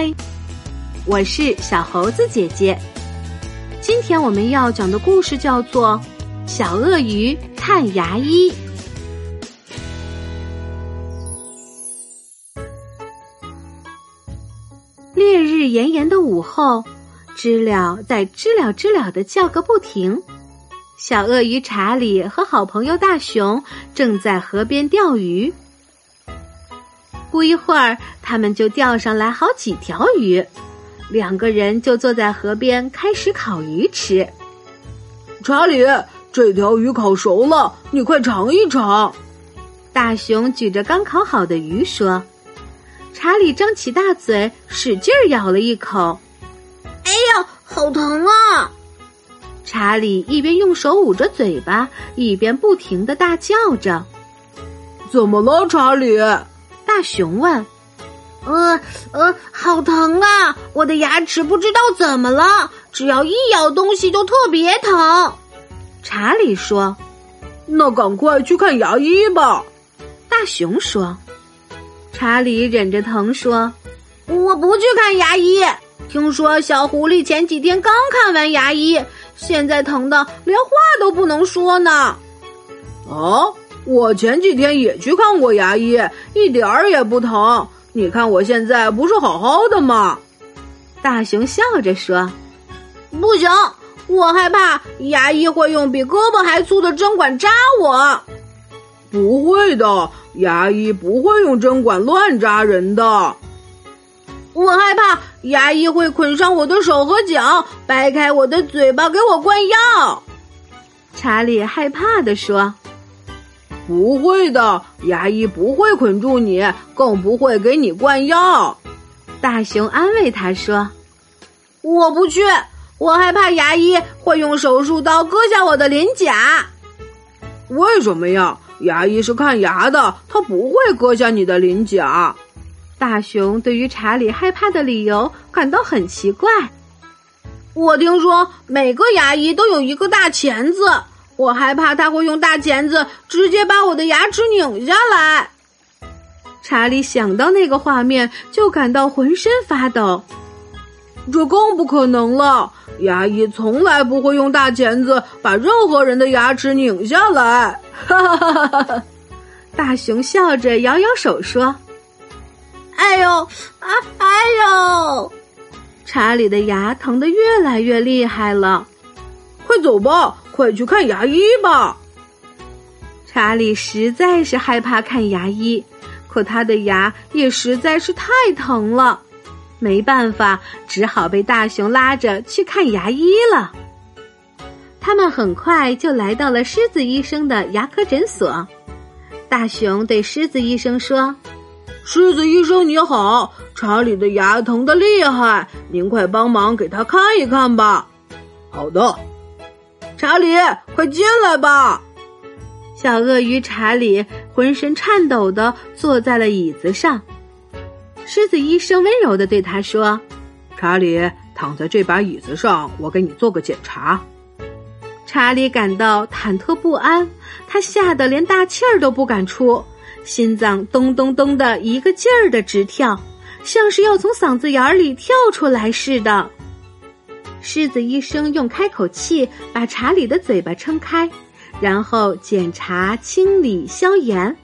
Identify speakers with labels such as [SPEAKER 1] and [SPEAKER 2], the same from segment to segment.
[SPEAKER 1] 嗨，我是小猴子姐姐。今天我们要讲的故事叫做《小鳄鱼看牙医》。烈日炎炎的午后，知了在知了知了的叫个不停。小鳄鱼查理和好朋友大熊正在河边钓鱼。不一会儿，他们就钓上来好几条鱼，两个人就坐在河边开始烤鱼吃。
[SPEAKER 2] 查理，这条鱼烤熟了，你快尝一尝。
[SPEAKER 1] 大熊举着刚烤好的鱼说：“查理张起大嘴，使劲咬了一口。
[SPEAKER 3] 哎呀，好疼啊！”
[SPEAKER 1] 查理一边用手捂着嘴巴，一边不停的大叫着：“
[SPEAKER 2] 怎么了，查理？”
[SPEAKER 1] 大熊问：“
[SPEAKER 3] 呃呃，好疼啊！我的牙齿不知道怎么了，只要一咬东西就特别疼。”
[SPEAKER 1] 查理说：“
[SPEAKER 2] 那赶快去看牙医吧。”
[SPEAKER 1] 大熊说：“查理忍着疼说，
[SPEAKER 3] 我不去看牙医。听说小狐狸前几天刚看完牙医，现在疼的连话都不能说呢。”
[SPEAKER 2] 啊。我前几天也去看过牙医，一点儿也不疼。你看我现在不是好好的吗？
[SPEAKER 1] 大熊笑着说：“
[SPEAKER 3] 不行，我害怕牙医会用比胳膊还粗的针管扎我。”
[SPEAKER 2] 不会的，牙医不会用针管乱扎人的。
[SPEAKER 3] 我害怕牙医会捆上我的手和脚，掰开我的嘴巴给我灌药。
[SPEAKER 1] 查理害怕的说。
[SPEAKER 2] 不会的，牙医不会捆住你，更不会给你灌药。
[SPEAKER 1] 大熊安慰他说：“
[SPEAKER 3] 我不去，我害怕牙医会用手术刀割下我的鳞甲。”
[SPEAKER 2] 为什么呀？牙医是看牙的，他不会割下你的鳞甲。
[SPEAKER 1] 大熊对于查理害怕的理由感到很奇怪。
[SPEAKER 3] 我听说每个牙医都有一个大钳子。我害怕他会用大钳子直接把我的牙齿拧下来。
[SPEAKER 1] 查理想到那个画面，就感到浑身发抖。
[SPEAKER 2] 这更不可能了！牙医从来不会用大钳子把任何人的牙齿拧下来。哈哈哈哈哈！
[SPEAKER 1] 大熊笑着摇摇手说：“
[SPEAKER 3] 哎呦啊，哎呦！”
[SPEAKER 1] 查理的牙疼得越来越厉害了。
[SPEAKER 2] 快走吧！快去看牙医吧！
[SPEAKER 1] 查理实在是害怕看牙医，可他的牙也实在是太疼了，没办法，只好被大熊拉着去看牙医了。他们很快就来到了狮子医生的牙科诊所。大熊对狮子医生说：“
[SPEAKER 2] 狮子医生你好，查理的牙疼的厉害，您快帮忙给他看一看吧。”好的。查理，快进来吧！
[SPEAKER 1] 小鳄鱼查理浑身颤抖的坐在了椅子上。狮子医生温柔的对他说：“
[SPEAKER 2] 查理，躺在这把椅子上，我给你做个检查。”
[SPEAKER 1] 查理感到忐忑不安，他吓得连大气儿都不敢出，心脏咚咚咚的一个劲儿的直跳，像是要从嗓子眼里跳出来似的。狮子医生用开口器把查理的嘴巴撑开，然后检查、清理、消炎。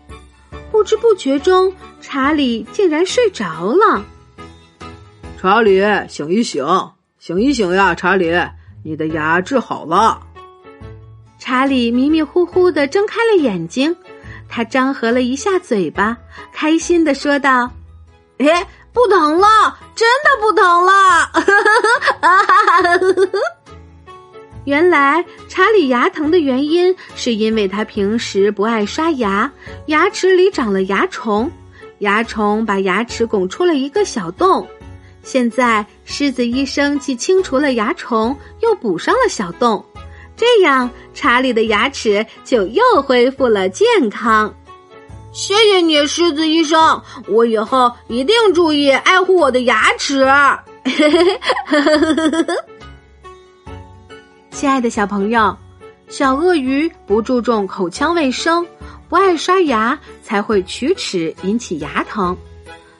[SPEAKER 1] 不知不觉中，查理竟然睡着了。
[SPEAKER 2] 查理，醒一醒，醒一醒呀！查理，你的牙治好了。
[SPEAKER 1] 查理迷迷糊糊的睁开了眼睛，他张合了一下嘴巴，开心的说道：“
[SPEAKER 3] 哎。”不疼了，真的不疼了！
[SPEAKER 1] 哈 哈原来查理牙疼的原因是因为他平时不爱刷牙，牙齿里长了牙虫，牙虫把牙齿拱出了一个小洞。现在狮子医生既清除了牙虫，又补上了小洞，这样查理的牙齿就又恢复了健康。
[SPEAKER 3] 谢谢你，狮子医生。我以后一定注意爱护我的牙齿。
[SPEAKER 1] 亲爱的小朋友，小鳄鱼不注重口腔卫生，不爱刷牙，才会龋齿引起牙疼。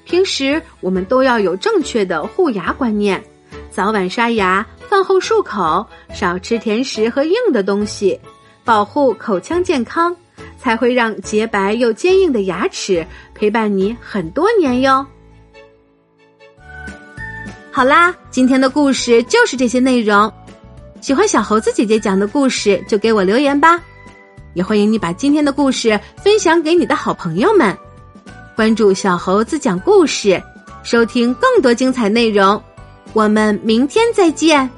[SPEAKER 1] 平时我们都要有正确的护牙观念，早晚刷牙，饭后漱口，少吃甜食和硬的东西，保护口腔健康，才会让洁白又坚硬的牙齿陪伴你很多年哟。好啦，今天的故事就是这些内容。喜欢小猴子姐姐讲的故事，就给我留言吧。也欢迎你把今天的故事分享给你的好朋友们。关注小猴子讲故事，收听更多精彩内容。我们明天再见。